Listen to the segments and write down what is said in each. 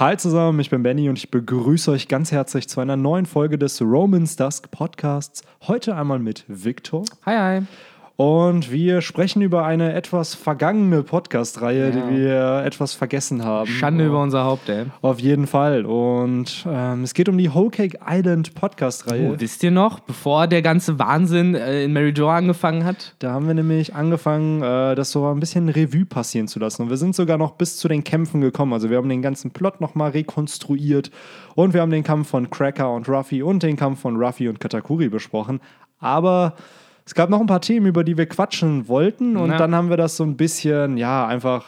Hi zusammen, ich bin Benny und ich begrüße euch ganz herzlich zu einer neuen Folge des Romans Dusk Podcasts. Heute einmal mit Victor. Hi, hi. Und wir sprechen über eine etwas vergangene Podcast-Reihe, Ja. die wir etwas vergessen haben. Schande über unser Haupt, ey. Auf jeden Fall. Und ähm, es geht um die Whole Cake Island Podcast-Reihe. Oh, wisst ihr noch, bevor der ganze Wahnsinn äh, in Mary Jo angefangen hat? Da haben wir nämlich angefangen, äh, das so ein bisschen Revue passieren zu lassen. Und wir sind sogar noch bis zu den Kämpfen gekommen. Also wir haben den ganzen Plot nochmal rekonstruiert. Und wir haben den Kampf von Cracker und Ruffy und den Kampf von Ruffy und Katakuri besprochen. Aber es gab noch ein paar Themen, über die wir quatschen wollten. Und Ja. dann haben wir das so ein bisschen, ja, einfach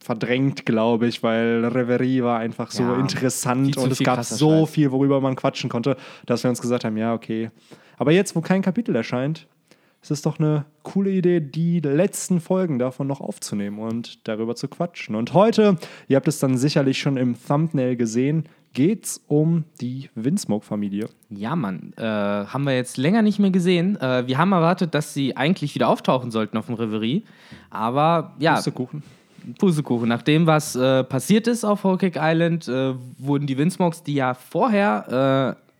verdrängt, glaube ich, weil Reverie war einfach so Ja, interessant und es gab so Scheiß. viel, worüber man quatschen konnte, dass wir uns gesagt haben, ja, okay. Aber jetzt, wo kein Kapitel erscheint, es ist doch eine coole Idee, die letzten Folgen davon noch aufzunehmen und darüber zu quatschen. Und heute, ihr habt es dann sicherlich schon im Thumbnail gesehen, geht's um die Windsmoke-Familie. Ja, Mann. Äh, haben wir jetzt länger nicht mehr gesehen. Äh, wir haben erwartet, dass sie eigentlich wieder auftauchen sollten auf dem Reverie. Aber ja, Pustekuchen. Pustekuchen. Nach dem, was äh, passiert ist auf Whole Cake Island, äh, wurden die Windsmokes, die ja vorher äh,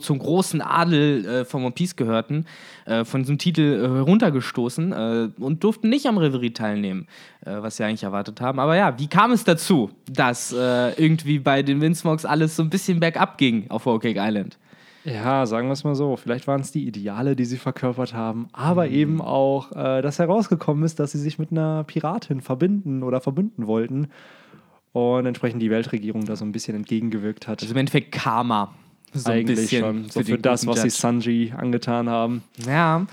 zum großen Adel äh, von One Piece gehörten, äh, von diesem Titel äh, heruntergestoßen äh, und durften nicht am Reverie teilnehmen, äh, was sie eigentlich erwartet haben. Aber ja, wie kam es dazu, dass äh, irgendwie bei den Windsmokes alles so ein bisschen bergab ging auf Cake Island? Ja, sagen wir es mal so. Vielleicht waren es die Ideale, die sie verkörpert haben, aber eben auch, dass herausgekommen ist, dass sie sich mit einer Piratin verbinden oder verbünden wollten und entsprechend die Weltregierung da so ein bisschen entgegengewirkt hat. Also im Endeffekt Karma. So Eigentlich schon. So den für das, was sie Judge. Sanji angetan haben. Ja,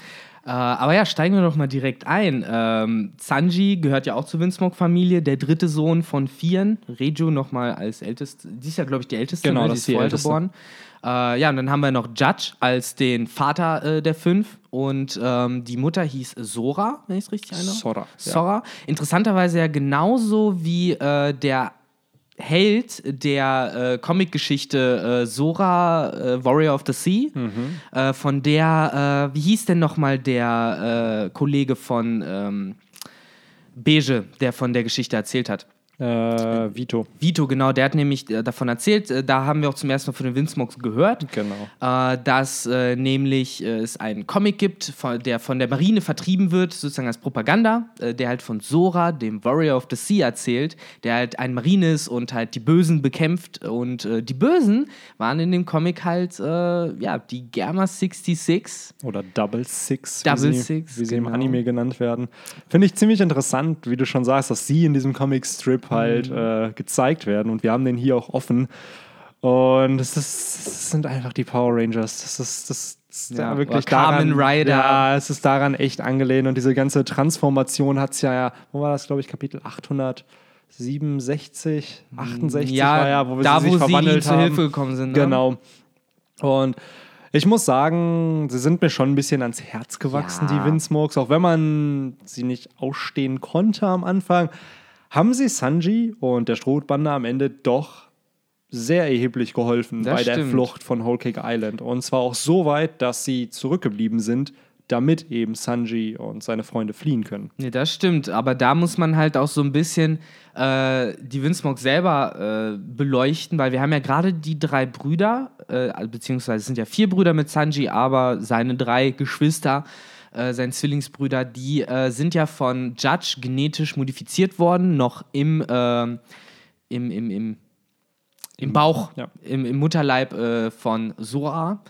äh, aber ja, steigen wir doch mal direkt ein. Ähm, Sanji gehört ja auch zur Windsmoke-Familie, der dritte Sohn von vieren. Reju nochmal als älteste, die ist ja, glaube ich, die älteste, Genau, ne? das die ist die älteste. geboren. Äh, ja, und dann haben wir noch Judge als den Vater äh, der fünf und ähm, die Mutter hieß Sora, wenn ich es richtig erinnere. Sora, ja. Sora. Interessanterweise ja genauso wie äh, der Held der äh, Comicgeschichte äh, Sora, äh, Warrior of the Sea, Mhm. äh, von der, äh, wie hieß denn nochmal der äh, Kollege von ähm, Beige, der von der Geschichte erzählt hat? Äh, Vito. Vito, genau, der hat nämlich äh, davon erzählt, äh, da haben wir auch zum ersten Mal von den Windsmokes gehört, Genau. äh, dass äh, nämlich es einen Comic gibt, von, der von der Marine vertrieben wird, sozusagen als Propaganda, der halt von Sora, dem Warrior of the Sea, erzählt, der halt ein Marine ist und halt die Bösen bekämpft. Und die Bösen waren in dem Comic halt, ja, die Gamma 66. Oder Double Six, Double wie sie, Six, wie sie im genau. Anime genannt werden. Finde ich ziemlich interessant, wie du schon sagst, dass sie in diesem Comic-Strip halt Mhm. äh, gezeigt werden. Und wir haben den hier auch offen. Und es, ist, es sind einfach die Power Rangers. Das ist, das ist Ja, da wirklich daran, Rider. Ja, es ist daran echt angelehnt. Und diese ganze Transformation hat es ja, ja, wo war das, glaube ich, Kapitel 867, 68 war ja, wo wir da, sie sich wo sie verwandelt zu haben. Hilfe gekommen sind. Ne? Genau. Und ich muss sagen, sie sind mir schon ein bisschen ans Herz gewachsen, Ja. die Windsmokes. Auch wenn man sie nicht ausstehen konnte am Anfang, haben sie Sanji und der Strohbande am Ende doch sehr erheblich geholfen Das bei der stimmt. Flucht von Whole Cake Island. Und zwar auch so weit, dass sie zurückgeblieben sind, damit eben Sanji und seine Freunde fliehen können. Nee, das stimmt, aber da muss man halt auch so ein bisschen äh, die Windsmoke selber äh, beleuchten, weil wir haben ja gerade die drei Brüder, äh, beziehungsweise es sind ja vier Brüder mit Sanji, aber seine drei Geschwister, äh, seine Zwillingsbrüder, die äh, sind ja von Judge genetisch modifiziert worden, noch im, ähm, im, im, im, im Bauch, ja. im, im Mutterleib äh, von Sora.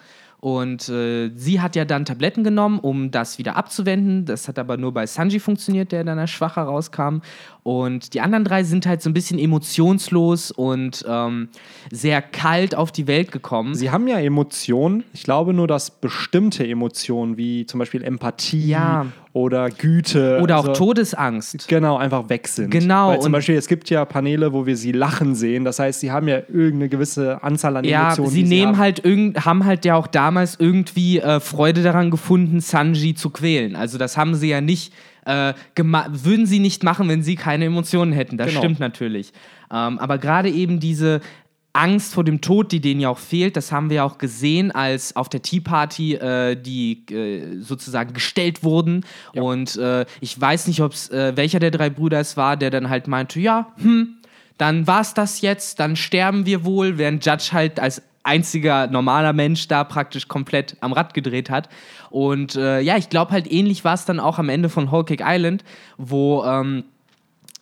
Und äh, sie hat ja dann Tabletten genommen, um das wieder abzuwenden. Das hat aber nur bei Sanji funktioniert, der dann als schwacher rauskam. Und die anderen drei sind halt so ein bisschen emotionslos und ähm, sehr kalt auf die Welt gekommen. Sie haben ja Emotionen. Ich glaube nur, dass bestimmte Emotionen, wie zum Beispiel Empathie Ja. Oder Güte Oder auch also- Todesangst. Genau, einfach weg sind. Genau, Weil zum Beispiel, es gibt ja Paneele, wo wir sie lachen sehen. Das heißt, sie haben ja irgendeine gewisse Anzahl an Ja, Emotionen. sie die nehmen haben. halt irgend, haben halt ja auch damals irgendwie äh, Freude daran gefunden, Sanji zu quälen. Also das haben sie ja nicht, äh, würden sie nicht machen, wenn sie keine Emotionen hätten. Das Genau. stimmt natürlich. Ähm, aber gerade eben diese Angst vor dem Tod, die denen ja auch fehlt, das haben wir ja auch gesehen, als auf der Tea Party äh, die äh, sozusagen gestellt wurden. Und äh, ich weiß nicht, ob's, äh, welcher der drei Brüder es war, der dann halt meinte, ja, hm, dann war es das jetzt, dann sterben wir wohl, während Judge halt als einziger normaler Mensch da praktisch komplett am Rad gedreht hat. Und äh, ja, ich glaube halt ähnlich war es dann auch am Ende von Whole Cake Island, wo ähm,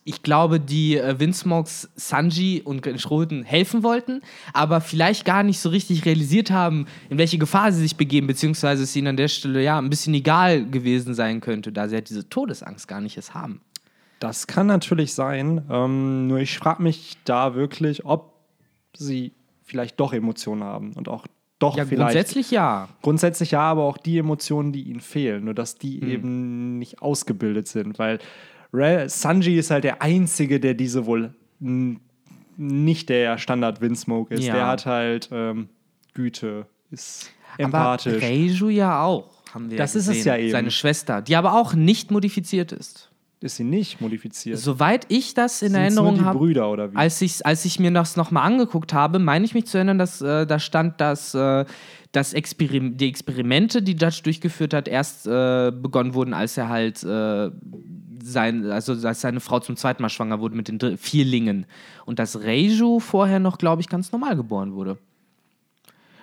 ich glaube, die äh, Windsmokes Sanji und Schroden helfen wollten, aber vielleicht gar nicht so richtig realisiert haben, in welche Gefahr sie sich begeben, beziehungsweise es ihnen an der Stelle ja ein bisschen egal gewesen sein könnte, da sie halt diese Todesangst gar nicht es haben. Das kann natürlich sein. Ähm, nur ich frage mich da wirklich, ob sie vielleicht doch Emotionen haben und auch doch Ja, vielleicht. grundsätzlich ja. Grundsätzlich ja, aber auch die Emotionen, die ihnen fehlen, nur dass die Hm. eben nicht ausgebildet sind, weil Sanji ist halt der Einzige, der diese wohl nicht der Standard Windsmoke ist. Ja. Der hat halt ähm, Güte, ist Aber empathisch. Reiju ja auch, haben wir Das ja ist es ja eben. Seine Schwester, die aber auch nicht modifiziert ist. ist sie nicht modifiziert? Soweit ich das in Sind's Erinnerung habe, Brüder oder wie? als ich, als ich mir das nochmal angeguckt habe, meine ich mich zu erinnern, dass äh, da stand, dass äh, das Experim die Experimente, die Judge durchgeführt hat, erst äh, begonnen wurden, als er halt äh, sein, also als seine Frau zum zweiten Mal schwanger wurde mit den Vierlingen. Und dass Reiju vorher noch, glaube ich, ganz normal geboren wurde.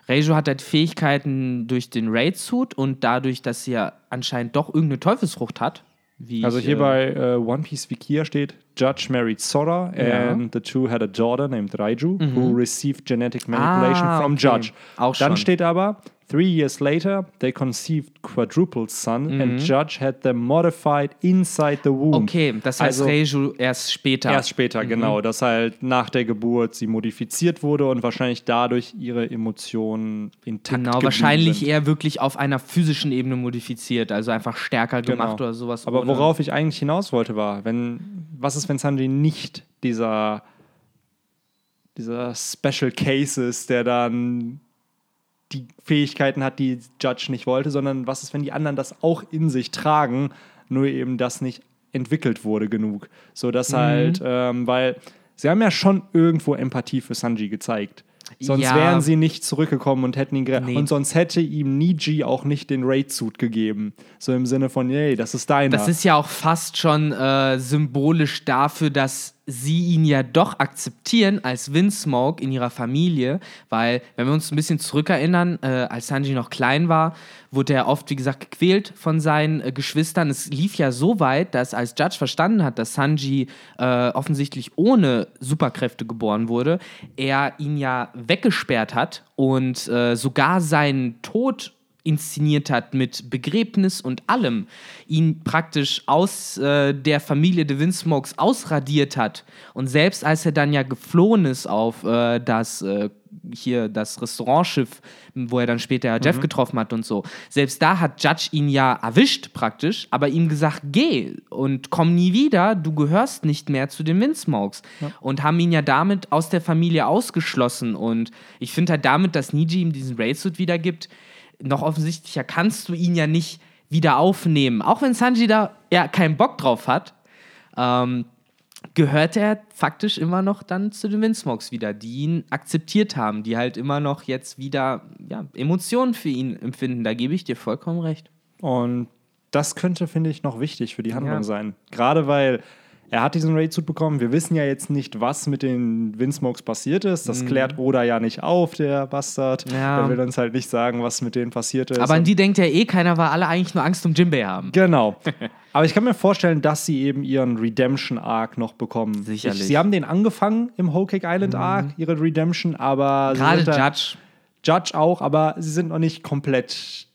Reiju hat halt Fähigkeiten durch den Raid-Suit und dadurch, dass sie ja anscheinend doch irgendeine Teufelsfrucht hat. Wie Also ich, hier äh, bei äh, One Piece Wikia steht, Judge married Sora Ja. Mhm. and the two had a daughter named Raiju who received genetic manipulation Ah, from okay. Judge. Auch Dann schon. steht aber, three years later, they conceived quadruple son and Judge had them modified inside the womb. Mhm. Okay, das heißt Also- Reiju erst später. Erst später, Mhm. genau, dass halt nach der Geburt sie modifiziert wurde und wahrscheinlich dadurch ihre Emotionen intakt Genau, wahrscheinlich sind. eher wirklich auf einer physischen Ebene modifiziert, also einfach stärker Genau. gemacht oder sowas. Aber worauf ich eigentlich hinaus wollte, war, wenn, was ist, wenn Sanji nicht dieser, dieser Special Case ist, der dann die Fähigkeiten hat, die Judge nicht wollte, sondern was ist, wenn die anderen das auch in sich tragen, nur eben das nicht entwickelt wurde genug. So dass halt, ähm, weil sie haben ja schon irgendwo Empathie für Sanji gezeigt. Sonst Ja. wären sie nicht zurückgekommen und hätten ihn gerettet. Nee. Und sonst hätte ihm Niji auch nicht den Raid-Suit gegeben. So im Sinne von, yay, das ist deiner. Das ist ja auch fast schon äh, symbolisch dafür, dass sie ihn ja doch akzeptieren als Windsmoke in ihrer Familie, weil, wenn wir uns ein bisschen zurückerinnern, äh, als Sanji noch klein war, wurde er oft, wie gesagt, gequält von seinen äh, Geschwistern. Es lief ja so weit, dass als Judge verstanden hat, dass Sanji äh, offensichtlich ohne Superkräfte geboren wurde, er ihn ja weggesperrt hat und äh, sogar seinen Tod inszeniert hat mit Begräbnis und allem, ihn praktisch aus äh, der Familie de Windsmokes ausradiert hat. Und selbst als er dann ja geflohen ist auf äh, das äh, hier das Restaurantschiff, wo er dann später ja Jeff getroffen hat und so. Selbst da hat Judge ihn ja erwischt praktisch, aber ihm gesagt, geh und komm nie wieder, du gehörst nicht mehr zu den Windsmokes. Und haben ihn ja damit aus der Familie ausgeschlossen. Und ich finde halt damit, dass Niji ihm diesen Raid-Suit wiedergibt, noch offensichtlicher kannst du ihn ja nicht wieder aufnehmen. Auch wenn Sanji da ja keinen Bock drauf hat, ähm, gehört er faktisch immer noch dann zu den Windsmokes wieder, die ihn akzeptiert haben, die halt immer noch jetzt wieder ja, Emotionen für ihn empfinden. Da gebe ich dir vollkommen recht. Und das könnte, finde ich, noch wichtig für die Handlung Ja. sein. Gerade weil er hat diesen Raid-Suit bekommen. Wir wissen ja jetzt nicht, was mit den Windsmokes passiert ist. Das klärt Oda ja nicht auf, der Bastard. Mhm. Ja. Er will uns halt nicht sagen, was mit denen passiert ist. Aber an die denkt ja eh keiner, weil alle eigentlich nur Angst um Jimbei haben. Genau. Aber ich kann mir vorstellen, dass sie eben ihren Redemption-Arc noch bekommen. Sicherlich. Mhm. Ich, sie haben den angefangen im Whole Cake Island Arc, ihre Redemption, aber Gerade Judge. Judge auch, aber sie sind noch nicht komplett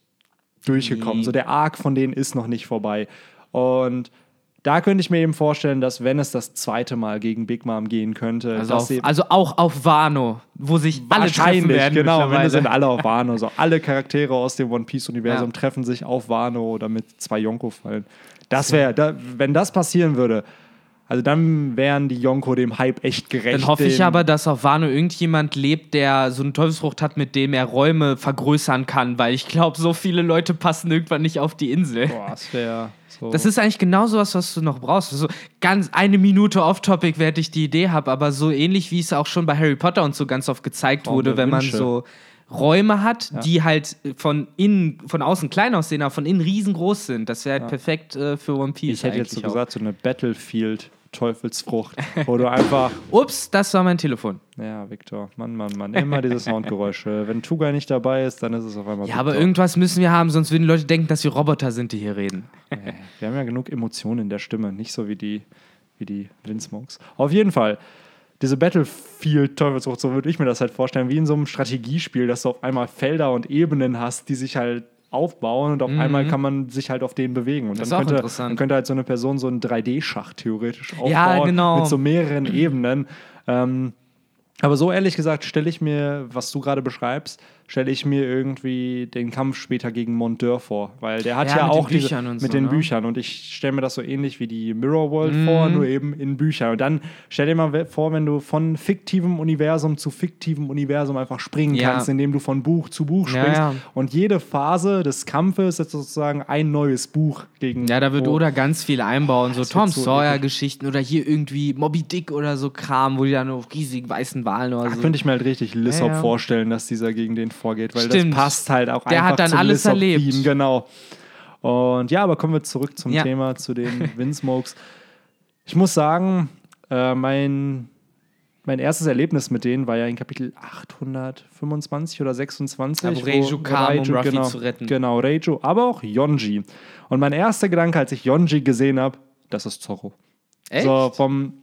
durchgekommen. Nee. So der Arc von denen ist noch nicht vorbei. Und da könnte ich mir eben vorstellen, dass wenn es das zweite Mal gegen Big Mom gehen könnte, Also, auf, also auch auf Wano, wo sich alle treffen werden. genau, wenn mittlerweile. sind alle auf Wano. So alle Charaktere aus dem One Piece Universum Ja. treffen sich auf Wano, damit zwei Yonko fallen. Das wäre, da, wenn das passieren würde, also dann wären die Yonko dem Hype echt gerecht. Dann hoffe ich aber, dass auf Wano irgendjemand lebt, der so eine Teufelsfrucht hat, mit dem er Räume vergrößern kann, weil ich glaube, so viele Leute passen irgendwann nicht auf die Insel. Boah, das wäre so. Das ist eigentlich genau sowas, was du noch brauchst. So ganz eine Minute off-topic, während ich die Idee habe, aber so ähnlich wie es auch schon bei Harry Potter und so ganz oft gezeigt Raum wurde, wenn man Wünsche. so Räume hat, die halt von innen, von außen klein aussehen, aber von innen riesengroß sind. Das wäre halt perfekt äh, für One Piece. ich hätte jetzt so auch. gesagt, so eine Battlefield Teufelsfrucht, wo du einfach. Ups, das war mein Telefon. Ja, Victor, Mann, Mann, Mann, immer diese Soundgeräusche. Wenn Tugai nicht dabei ist, dann ist es auf einmal. Ja, aber irgendwas müssen wir haben, sonst würden die Leute denken, dass wir Roboter sind, die hier reden. Wir haben ja genug Emotionen in der Stimme, nicht so wie die, wie die Windsmokes. Auf jeden Fall diese Battlefield-Teufelsfrucht, so würde ich mir das halt vorstellen, wie in so einem Strategiespiel, dass du auf einmal Felder und Ebenen hast, die sich halt aufbauen und auf Mhm. einmal kann man sich halt auf denen bewegen. Und Das dann ist auch könnte, interessant. dann könnte halt so eine Person so einen 3D-Schach theoretisch aufbauen Ja, genau. mit so mehreren Ebenen. Ähm, aber so ehrlich gesagt stelle ich mir, was du gerade beschreibst, stelle ich mir irgendwie den Kampf später gegen Monteur vor, weil der hat Ja, ja, auch diese, mit so, den ne? Büchern und ich stelle mir das so ähnlich wie die Mirror World Mhm. vor, nur eben in Büchern. Und dann stell dir mal vor, wenn du von fiktivem Universum zu fiktivem Universum einfach springen Ja. kannst, indem du von Buch zu Buch springst ja. und jede Phase des Kampfes ist sozusagen ein neues Buch gegen Ja, da wird Oda ganz viel einbauen, so Tom so Sawyer-Geschichten oder hier irgendwie Moby Dick oder so Kram, wo die dann auf riesigen weißen Walen oder Da so. könnte ich mir halt richtig Lissop vorstellen, dass dieser gegen den vorgeht, weil Stimmt. das passt halt auch Der einfach hat dann zum alles Lissop-Theme, erlebt. Genau. Und ja, aber kommen wir zurück zum Ja. Thema, zu den Windsmokes. Ich muss sagen, äh, mein, mein erstes Erlebnis mit denen war ja in Kapitel 825 oder 26. Ja, wo Reiju kam, um Ruffy genau, zu retten. Genau, Reiju, aber auch Yonji. Und mein erster Gedanke, als ich Yonji gesehen habe, das ist Zorro. Echt? So vom,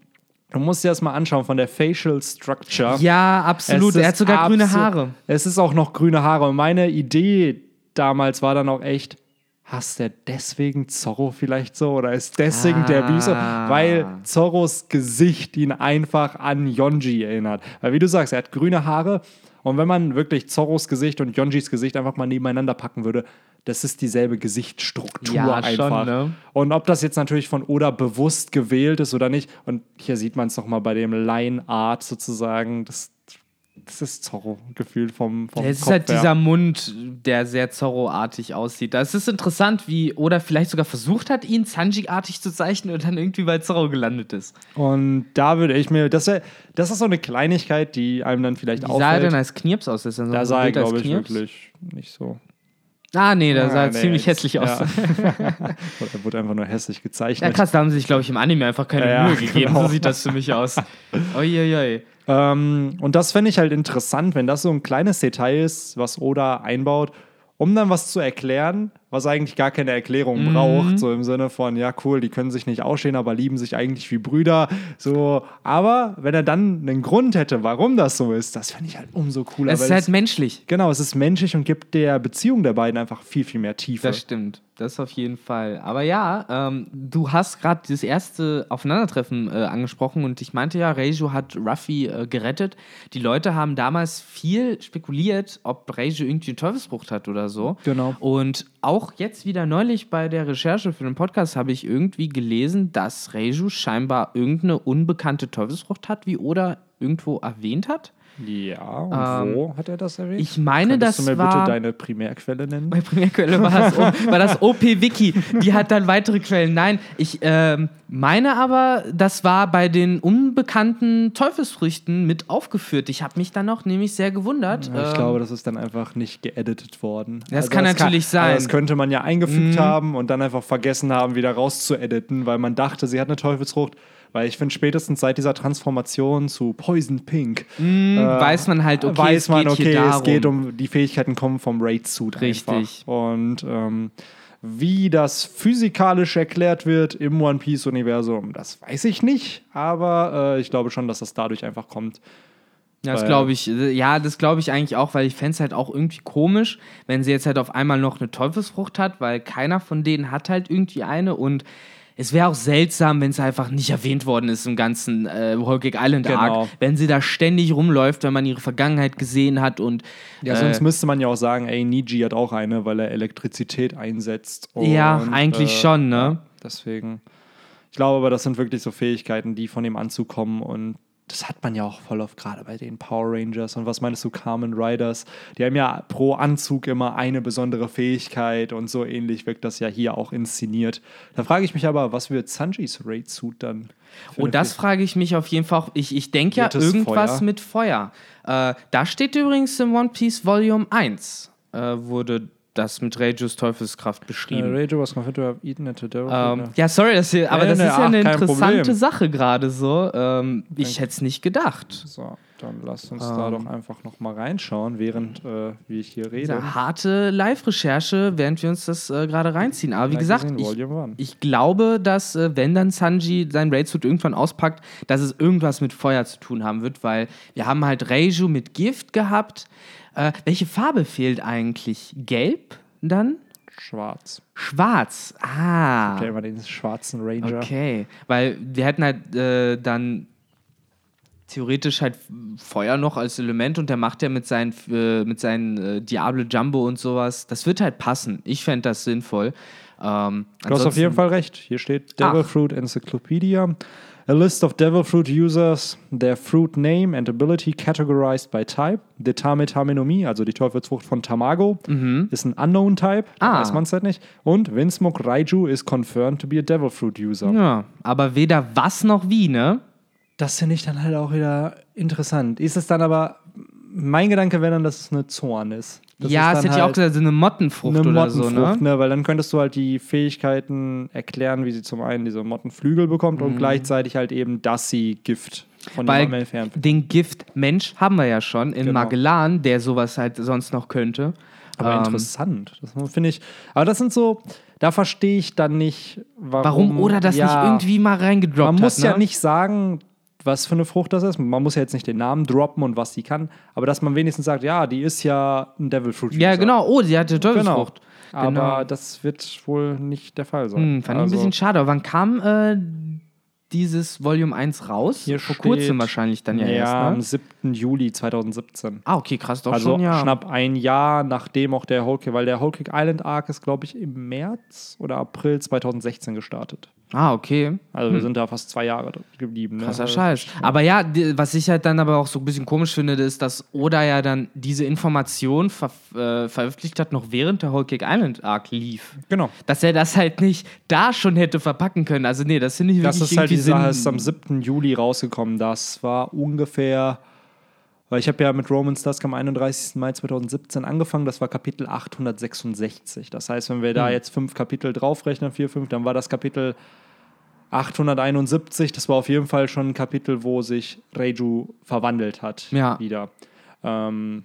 du musst dir das mal anschauen, von der Facial Structure. Ja, absolut. Er hat sogar grüne Haare. Es ist auch noch grüne Haare. Und meine Idee damals war dann auch echt, hasst der deswegen Zorro vielleicht so? Oder ist deswegen der Böse? Ah. Weil Zorros Gesicht ihn einfach an Yonji erinnert. Weil wie du sagst, er hat grüne Haare. Und wenn man wirklich Zorros Gesicht und Yonjis Gesicht einfach mal nebeneinander packen würde, das ist dieselbe Gesichtsstruktur Ja, schon, einfach. ne? Und ob das jetzt natürlich von Oda bewusst gewählt ist oder nicht, und hier sieht man es nochmal bei dem Line Art sozusagen, das, das ist Zorro gefühlt vom, vom Es ist halt her. dieser Mund, der sehr Zorro-artig aussieht. Das ist interessant, wie Oda vielleicht sogar versucht hat, ihn Sanji-artig zu zeichnen und dann irgendwie bei Zorro gelandet ist. Und da würde ich mir, das, wär, das ist so eine Kleinigkeit, die einem dann vielleicht Wie sah er denn auffällt. als Knirps aus? Ist er so Da ein sah er, glaube ich, wirklich nicht so. Ah, nee, da sah Ah, er nee, ziemlich hässlich aus. Ja. er wurde einfach nur hässlich Ja, gezeichnet. krass, da haben sie sich, glaube ich, im Anime einfach keine Ja, Mühe gegeben. genau. So sieht das für mich aus. Uiuiui. Ähm, und das fände ich halt interessant, wenn das so ein kleines Detail ist, was Oda einbaut, um dann was zu erklären, was eigentlich gar keine Erklärung Mhm. braucht. So im Sinne von, ja, cool, die können sich nicht ausstehen, aber lieben sich eigentlich wie Brüder. So, aber wenn er dann einen Grund hätte, warum das so ist, das fände ich halt umso cooler. Es ist halt menschlich. genau, es ist menschlich und gibt der Beziehung der beiden einfach viel, viel mehr Tiefe. Das stimmt, das auf jeden Fall. Aber ja, ähm, du hast gerade das erste Aufeinandertreffen äh, angesprochen und ich meinte ja, Reiju hat Ruffy äh, gerettet. Die Leute haben damals viel spekuliert, ob Reiju irgendwie eine Teufelsfrucht hat oder so. Genau. Und auch jetzt wieder neulich bei der Recherche für den Podcast habe ich irgendwie gelesen, dass Reiju scheinbar irgendeine unbekannte Teufelsfrucht hat, wie Oda irgendwo erwähnt hat. Ja, und Ähm, wo hat er das erwähnt? Ich meine, Könntest das du mir war bitte deine Primärquelle nennen? bei Primärquelle war das, war das OP-Wiki. Die hat dann weitere Quellen. Nein, ich ähm, meine aber, das war bei den unbekannten Teufelsfrüchten mit aufgeführt. Ich habe mich dann noch nämlich sehr gewundert. Ja, ich Ähm, glaube, das ist dann einfach nicht geeditet worden. Das kann natürlich sein. Mhm. Also das könnte man ja eingefügt haben und dann einfach vergessen haben, wieder rauszuediten, weil man dachte, sie hat eine Teufelsfrucht. Weil ich finde, spätestens seit dieser Transformation zu Poison Pink Hm, weiß man halt, okay, weiß es man, geht okay, hier darum. es geht um die Fähigkeiten kommen vom Raid-Suit. Richtig. Einfach. Und ähm, wie das physikalisch erklärt wird im One Piece-Universum, das weiß ich nicht. Aber äh, ich glaube schon, dass das dadurch einfach kommt. Ja, das glaube ich. äh, Ja, das glaube ich eigentlich auch, weil ich fände es halt auch irgendwie komisch, wenn sie jetzt halt auf einmal noch eine Teufelsfrucht hat, weil keiner von denen hat halt irgendwie eine und es wäre auch seltsam, wenn es einfach nicht erwähnt worden ist im ganzen äh, Whole Cake Island Genau. Arc, wenn sie da ständig rumläuft, wenn man ihre Vergangenheit gesehen hat und Ja, äh, sonst müsste man ja auch sagen, ey, Niji hat auch eine, weil er Elektrizität einsetzt. Ja, Und, eigentlich schon, ne? ja, deswegen. Ich glaube aber, das sind wirklich so Fähigkeiten, die von ihm anzukommen und das hat man ja auch voll oft gerade bei den Power Rangers. Und was meinst du, Carmen Riders? Die haben ja pro Anzug immer eine besondere Fähigkeit und so ähnlich wirkt das ja hier auch inszeniert. Da frage ich mich aber, was wird Sanjis Raid-Suit dann? Oh, eine das frage ich mich auf jeden Fall. auch. Ich, ich denke ja irgendwas Feuer? mit Feuer. Äh, da steht übrigens im One Piece Volume 1, äh, wurde das mit Rejus Teufelskraft Äh, beschrieben. Was confirmed to have eaten at the devil. Ähm, ja, sorry, das hier, aber Nee, das nee, ist ja ach, eine interessante. Sache gerade so. Ähm, ich hätte es nicht gedacht. So, dann lasst uns da Ähm. doch einfach noch mal reinschauen, während äh, wir hier reden. Diese harte Live-Recherche, während wir uns das äh, gerade reinziehen. Aber wie gesagt, ich, ich glaube, dass äh, wenn dann Sanji sein Raid-Suit irgendwann auspackt, dass es irgendwas mit Feuer zu tun haben wird, weil wir haben halt Reiju mit Gift gehabt. Äh, welche Farbe fehlt eigentlich? Gelb dann? Schwarz. Schwarz. Ah. Der immer den schwarzen Ranger. Okay, weil wir hätten halt äh, dann theoretisch halt Feuer noch als Element und der macht ja mit seinen, äh, mit seinen äh, Diablo Jumbo und sowas. Das wird halt passen. Ich fände das sinnvoll. Ähm, Du hast auf jeden Fall recht. Hier steht Devil Ach. Fruit Encyclopedia. A list of Devil Fruit users, their fruit name and ability categorized by type. The Tame Tamenomi, also die Teufelsfrucht von Tamago, ist ein Unknown Type. Mhm. Ah. weiß man es halt nicht. Und Winsmoke Raiju is confirmed to be a Devil Fruit User. Ja, aber weder was noch wie, ne? Das finde ich dann halt auch wieder interessant. Ist es dann aber, mein Gedanke wäre dann, dass es eine Zorn ist. Das ja, dann hätte ja auch halt gesagt, so eine Mottenfrucht eine oder so, Mottenfrucht, ne? ne? Weil dann könntest du halt die Fähigkeiten erklären, wie sie zum einen diese Mottenflügel bekommt und gleichzeitig halt eben, dass sie Gift von Mhm. Weil entfernt den Gift-Mensch haben wir ja schon in Genau. Magellan, der sowas halt sonst noch könnte. Aber Ähm, interessant. Das finde ich. Aber das sind so, da verstehe ich dann nicht, warum. Warum oder das ja, nicht irgendwie mal reingedroppt Man muss hat, ja ne? nicht sagen, was für eine Frucht das ist. Man muss ja jetzt nicht den Namen droppen und was sie kann, aber dass man wenigstens sagt, ja, die ist ja ein Devil Fruit. Ja, genau. Oh, sie hatte Genau. Teufelsfrucht. Aber Genau. das wird wohl nicht der Fall sein. Hm, fand ich ein Also, bisschen schade. Aber wann kam äh, dieses Volume 1 raus? Hier Vor kurzem wahrscheinlich dann ja, Ja, am erst, ne? 7. Juli 2017. Ah, okay, krass, doch also schon, ja. knapp ein Jahr nachdem auch der Whole Cake, weil der Whole Cake Island Arc ist, glaube ich, im März oder April 2016 gestartet. Ah, okay. Also wir sind da fast zwei Jahre geblieben. Ne? Krasser Scheiß. Aber ja, was ich halt dann aber auch so ein bisschen komisch finde, ist, dass Oda ja dann diese Information ver äh, veröffentlicht hat, noch während der Whole Cake Island Arc lief. Genau. Dass er das halt nicht da schon hätte verpacken können. Also, nee, das finde ich Das wirklich ist halt die Sache, ist am 7. Juli rausgekommen. Das war ungefähr, weil ich habe ja mit Romans Dusk am 31. Mai 2017 angefangen, das war Kapitel 866. Das heißt, wenn wir Hm. da jetzt fünf Kapitel draufrechnen, vier, fünf, dann war das Kapitel 871. Das war auf jeden Fall schon ein Kapitel, wo sich Reiju verwandelt hat. Ja. Wieder. Ähm,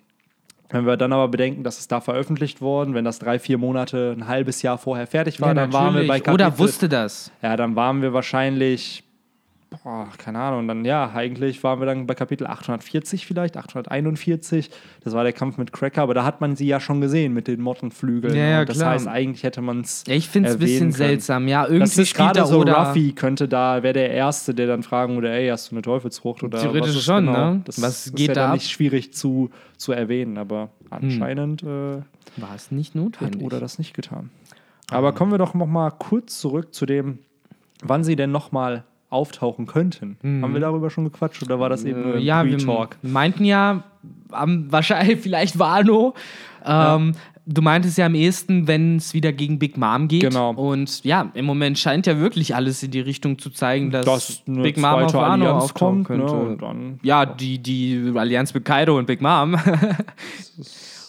wenn wir dann aber bedenken, dass es da veröffentlicht worden, wenn das drei, vier Monate, ein halbes Jahr vorher fertig war, Ja, dann waren wir bei natürlich. Kapitel Oder wusste das. ja, dann waren wir wahrscheinlich, boah, keine Ahnung, dann ja, eigentlich waren wir dann bei Kapitel 840 vielleicht, 841. Das war der Kampf mit Cracker, aber da hat man sie ja schon gesehen mit den Mottenflügeln. Ja, ja, Und das klar. heißt, eigentlich hätte man es. Ja, ich finde es ein bisschen seltsam. Ja, irgendwie Das ist gerade so, Oda Ruffy könnte da, wäre der Erste, der dann fragen würde, ey, hast du eine Teufelsfrucht? Oder Theoretisch was ist schon, genau? ne? Das Was ist geht ja da nicht schwierig zu, zu erwähnen, aber anscheinend äh, war es nicht hat notwendig. Oda das nicht getan. Aber kommen wir doch noch mal kurz zurück zu dem, wann sie denn noch mal auftauchen könnten. Haben wir darüber schon gequatscht oder war das eben nur ja, wir Pre-Talk? meinten ja, am, wahrscheinlich, vielleicht Wano. Ähm, Du meintest ja am ehesten, wenn es wieder gegen Big Mom geht. Genau. Und ja, im Moment scheint ja wirklich alles in die Richtung zu zeigen, dass, Dass Big Mom auf Wano Allianz auftauchen kommt, ne, könnte. und dann- ja, die, die Allianz mit Kaido und Big Mom.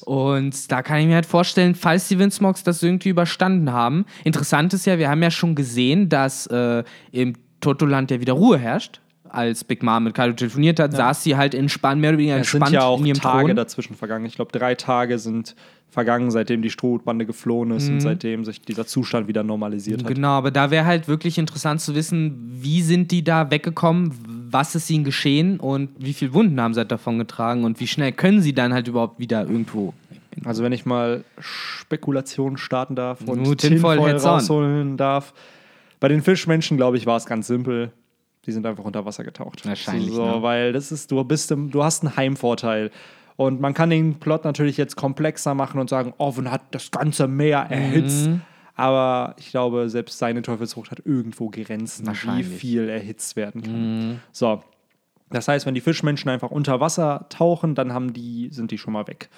Und da kann ich mir halt vorstellen, falls die Windsmogs das irgendwie überstanden haben. Interessant ist ja, wir haben ja schon gesehen, dass äh, im Totoland ja wieder Ruhe herrscht. Als Big Mom mit Kaido telefoniert hat, saß sie halt entspannt, mehr oder weniger Es entspannt sind ja auch in ihrem Tage Thron. dazwischen vergangen. Ich glaube, drei Tage sind vergangen, seitdem die Strohbande geflohen ist Mhm. und seitdem sich dieser Zustand wieder normalisiert hat. Genau, aber da wäre halt wirklich interessant zu wissen, wie sind die da weggekommen, was ist ihnen geschehen und wie viele Wunden haben sie halt davon getragen und wie schnell können sie dann halt überhaupt wieder irgendwo. Also wenn ich mal Spekulationen starten darf und Tinfoil rausholen darf. Bei den Fischmenschen, glaube ich, war es ganz simpel. Die sind einfach unter Wasser getaucht. Wahrscheinlich, So, ne? weil das ist, du bist im, du hast einen Heimvorteil. Und man kann den Plot natürlich jetzt komplexer machen und sagen, Oven hat das ganze Meer erhitzt. Mhm. Aber ich glaube, selbst seine Teufelsfrucht hat irgendwo Grenzen, wie viel erhitzt werden kann. Mhm. So. Das heißt, wenn die Fischmenschen einfach unter Wasser tauchen, dann haben die, sind die schon mal weg.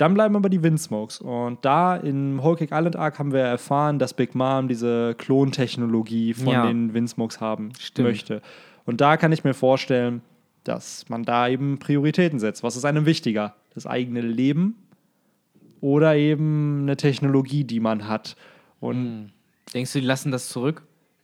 Dann bleiben aber die Windsmokes. Und da im Whole Cake Island Arc haben wir erfahren, dass Big Mom diese Klontechnologie von Ja. den Windsmokes haben Stimmt. möchte. Und da kann ich mir vorstellen, dass man da eben Prioritäten setzt. Was ist einem wichtiger? Das eigene Leben oder eben eine Technologie, die man hat. Und Hm. Denkst du, die lassen das zurück?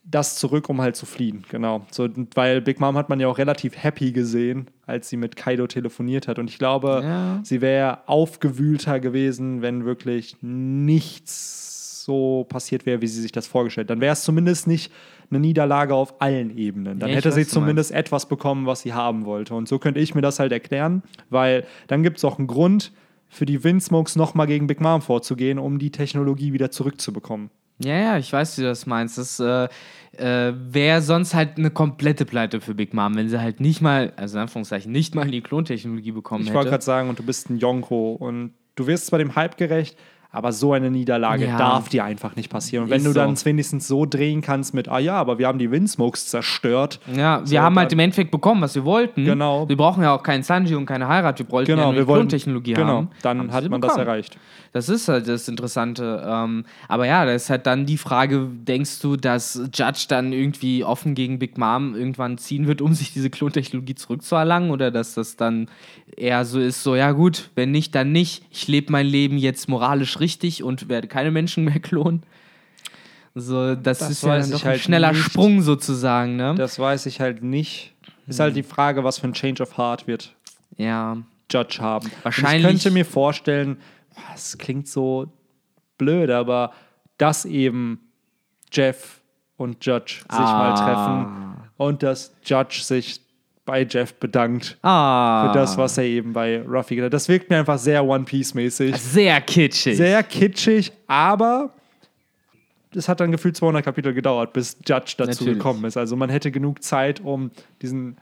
Das zurück, um halt zu fliehen, genau. So, weil Big Mom hat man ja auch relativ happy gesehen, als sie mit Kaido telefoniert hat. Und ich glaube, Ja. sie wäre aufgewühlter gewesen, wenn wirklich nichts so passiert wäre, wie sie sich das vorgestellt hat. Dann wäre es zumindest nicht eine Niederlage auf allen Ebenen. Dann Ja, hätte weiß, sie zumindest etwas bekommen, was sie haben wollte. Und so könnte ich mir das halt erklären, weil dann gibt es auch einen Grund für die Windsmokes nochmal gegen Big Mom vorzugehen, um die Technologie wieder zurückzubekommen. Ja, ja, ich weiß, wie du das meinst. Das äh, äh, wäre sonst halt eine komplette Pleite für Big Mom, wenn sie halt nicht mal, also in Anführungszeichen, nicht mal die Klontechnologie bekommen Ich wollte hätte. gerade sagen, und du bist ein Yonko und du wirst zwar dem Hype gerecht, aber so eine Niederlage Ja. darf dir einfach nicht passieren. Und wenn Ist du dann so. es wenigstens so drehen kannst mit, ah ja, aber wir haben die Windsmokes zerstört. Ja, wir So, haben halt im Endeffekt bekommen, was wir wollten. Genau. Wir brauchen ja auch keinen Sanji und keine Heirat. Wir wollten ja Genau, nur wir die wollen Klontechnologie Genau, haben. dann Haben hat man das bekommen. erreicht. Das ist halt das Interessante. Ähm, aber ja, da ist halt dann die Frage, denkst du, dass Judge dann irgendwie offen gegen Big Mom irgendwann ziehen wird, um sich diese Klontechnologie zurückzuerlangen? Oder dass das dann eher so ist, so, ja gut, wenn nicht, dann nicht. Ich lebe mein Leben jetzt moralisch richtig und werde keine Menschen mehr klonen. So, das, Das ist ja dann doch ein halt schneller nicht. Sprung sozusagen, ne? Das weiß ich halt nicht. Ist halt die Frage, was für ein Change of Heart wird ja. Judge haben. Und Wahrscheinlich- Ich könnte mir vorstellen, es klingt so blöd, aber dass eben Jeff und Judge sich mal Ah. treffen und dass Judge sich bei Jeff bedankt Ah. für das, was er eben bei Ruffy getan hat. Das wirkt mir einfach sehr One Piece-mäßig. Sehr kitschig. Sehr kitschig, aber es hat dann gefühlt 200 Kapitel gedauert, bis Judge dazu Natürlich. gekommen ist. Also man hätte genug Zeit, um diesen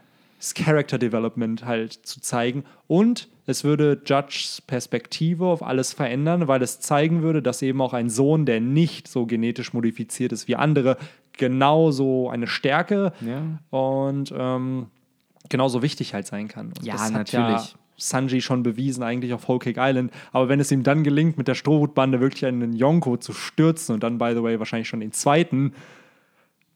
Character Development halt zu zeigen. Und es würde Judges Perspektive auf alles verändern, weil es zeigen würde, dass eben auch ein Sohn, der nicht so genetisch modifiziert ist wie andere, genauso eine Stärke Ja. und ähm, genauso wichtig halt sein kann. Und Ja, das hat natürlich. Ja Sanji schon bewiesen eigentlich auf Whole Cake Island. Aber wenn es ihm dann gelingt, mit der Strohhutbande wirklich einen Yonko zu stürzen und dann, by the way, wahrscheinlich schon den zweiten,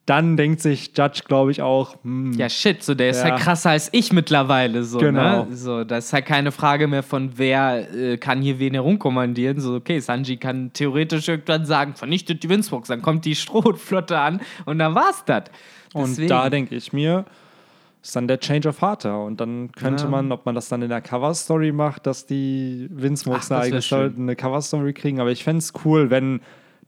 dann denkt sich Judge, glaube ich, auch, hm, Ja, shit, so der ist Ja. halt krasser als ich mittlerweile. So, Genau. ne? so, das ist halt keine Frage mehr von, wer äh, kann hier wen herumkommandieren. So, okay, Sanji kann theoretisch irgendwann sagen, vernichtet die Windsbox, dann kommt die Strohflotte an und dann war's das. Und da denke ich mir, ist dann der Change of Heart da. Und dann könnte Ja. man, ob man das dann in der Cover-Story macht, dass die Windsmokes eigene eine Cover-Story kriegen. Aber ich fände es cool, wenn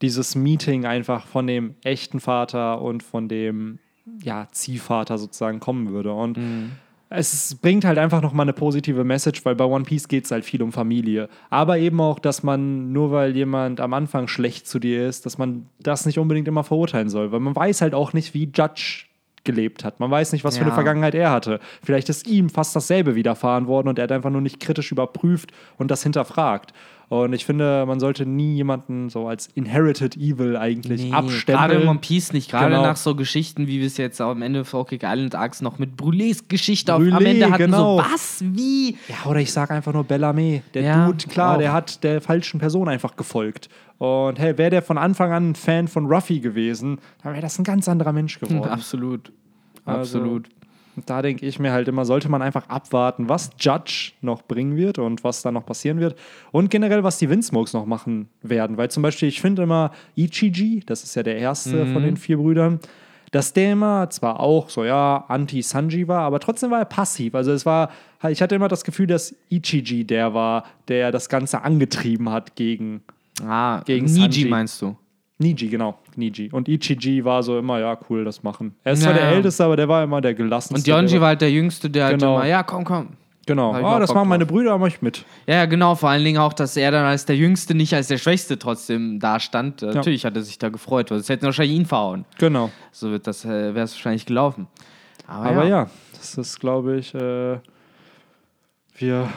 dieses Meeting einfach von dem echten Vater und von dem ja, Ziehvater sozusagen kommen würde. Und Mhm. es bringt halt einfach nochmal eine positive Message, weil bei One Piece geht es halt viel um Familie. Aber eben auch, dass man, nur weil jemand am Anfang schlecht zu dir ist, dass man das nicht unbedingt immer verurteilen soll. Weil man weiß halt auch nicht, wie Judge gelebt hat. Man weiß nicht, was für eine Ja. Vergangenheit er hatte. Vielleicht ist ihm fast dasselbe widerfahren worden und er hat einfach nur nicht kritisch überprüft und das hinterfragt. Und ich finde, man sollte nie jemanden so als Inherited Evil eigentlich Nee, Gerade abstempeln. in One Piece nicht, gerade Genau. nach so Geschichten, wie wir es jetzt am Ende von Kick Island Arcs noch mit Brûlés Geschichte auf, am Ende hatten. genau. So, was? Wie? Ja, oder ich sage einfach nur Bellamy. Der Ja, Dude, klar, auch. der hat der falschen Person einfach gefolgt. Und hey, wäre der von Anfang an ein Fan von Ruffy gewesen, dann wäre das ein ganz anderer Mensch geworden. Absolut. Also, Absolut. Da denke ich mir halt immer, sollte man einfach abwarten, was Judge noch bringen wird und was da noch passieren wird. Und generell, was die Windsmokes noch machen werden. Weil zum Beispiel, ich finde immer Ichiji, das ist ja der erste Mhm. von den vier Brüdern, dass der immer zwar auch so, ja, anti-Sanji war, aber trotzdem war er passiv. Also es war, ich hatte immer das Gefühl, dass Ichiji der war, der das Ganze angetrieben hat gegen Ah, gegen Niji Sanji. meinst du? Niji, genau, Niji. Und Ichiji war so immer, ja, cool, das machen. Er ist zwar Ja, der ja. Älteste, aber der war immer der gelassenste. Und Yonji war- halt der Jüngste, der halt Genau. immer, ja, komm, komm. Genau. Ah, das Bock waren meine. Brüder, mach ich mit. Ja, ja, genau. Vor allen Dingen auch, dass er dann als der Jüngste, nicht als der Schwächste trotzdem dastand. Äh, Natürlich hat er sich da gefreut, weil es hätten wahrscheinlich ihn verhauen. Genau. So wird das, äh, wäre es wahrscheinlich gelaufen. Aber, Aber ja. ja, das ist, glaube ich, äh, wir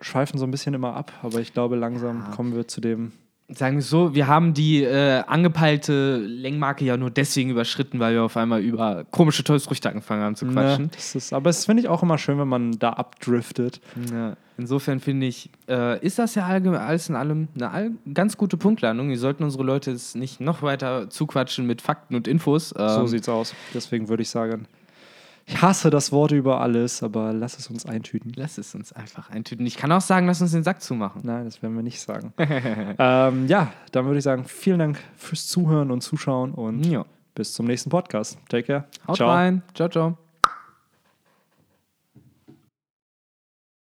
schweifen so ein bisschen immer ab, aber ich glaube, langsam kommen wir zu dem. Sagen wir es so, wir haben die äh, angepeilte Längmarke ja nur deswegen überschritten, weil wir auf einmal über komische Tollsfrüchte angefangen haben zu quatschen. Ne, das ist, aber es finde ich auch immer schön, wenn man da abdriftet. Ja, insofern finde ich, äh, ist das ja alles in allem eine all, ganz gute Punktlandung. Wir sollten unsere Leute jetzt nicht noch weiter zuquatschen mit Fakten und Infos. Ähm, So sieht's aus. Deswegen würde ich sagen, Ich hasse das Wort über alles, aber lass es uns eintüten. Lass es uns einfach eintüten. Ich kann auch sagen, lass uns den Sack zumachen. Nein, das werden wir nicht sagen. ähm, ja, dann würde ich sagen, vielen Dank fürs Zuhören und Zuschauen und Ja. bis zum nächsten Podcast. Take care. Haut rein. Ciao, ciao.